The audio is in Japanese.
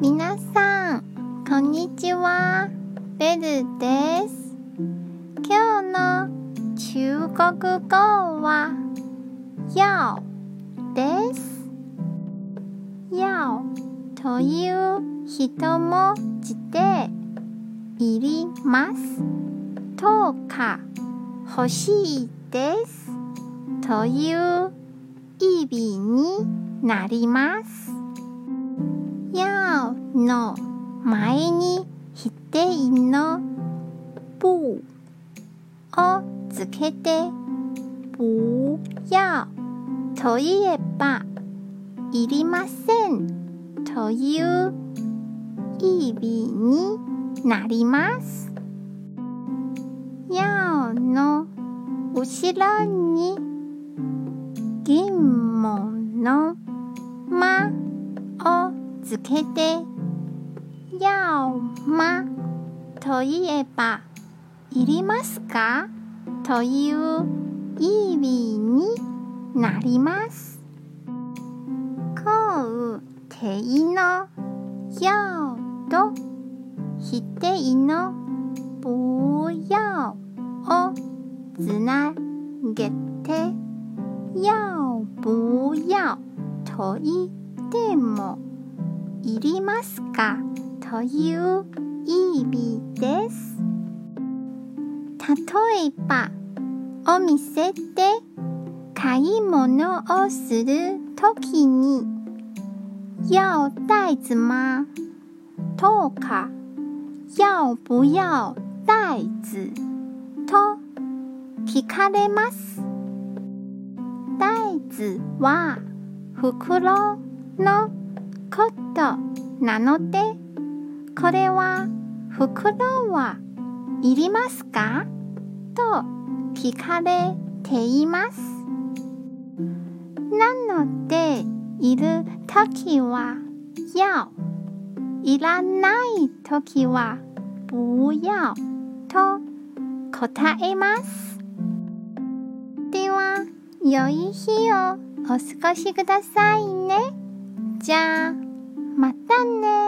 皆さん、こんにちは。ベルです。今日の中国語は、要です。要という一文字で、いります。とか、欲しいです。という意味になります。の前に否定の不をつけて不要と言えばいりませんという意味になります。要の後ろに疑問のまをつけて要まと言えばいりますか？という意味になります。肯定の要と否定の不要をつなげて要不要と言ってもいりますか？という意味です。例えば、お店で買い物をするときに、要袋子吗？とか、要不要袋子と聞かれます。袋子は袋のことなので、これは袋はいりますか？と聞かれています。なので、いるときは要、いらないときは不要と答えます。では、良い日をお過ごしくださいね。じゃあ、またね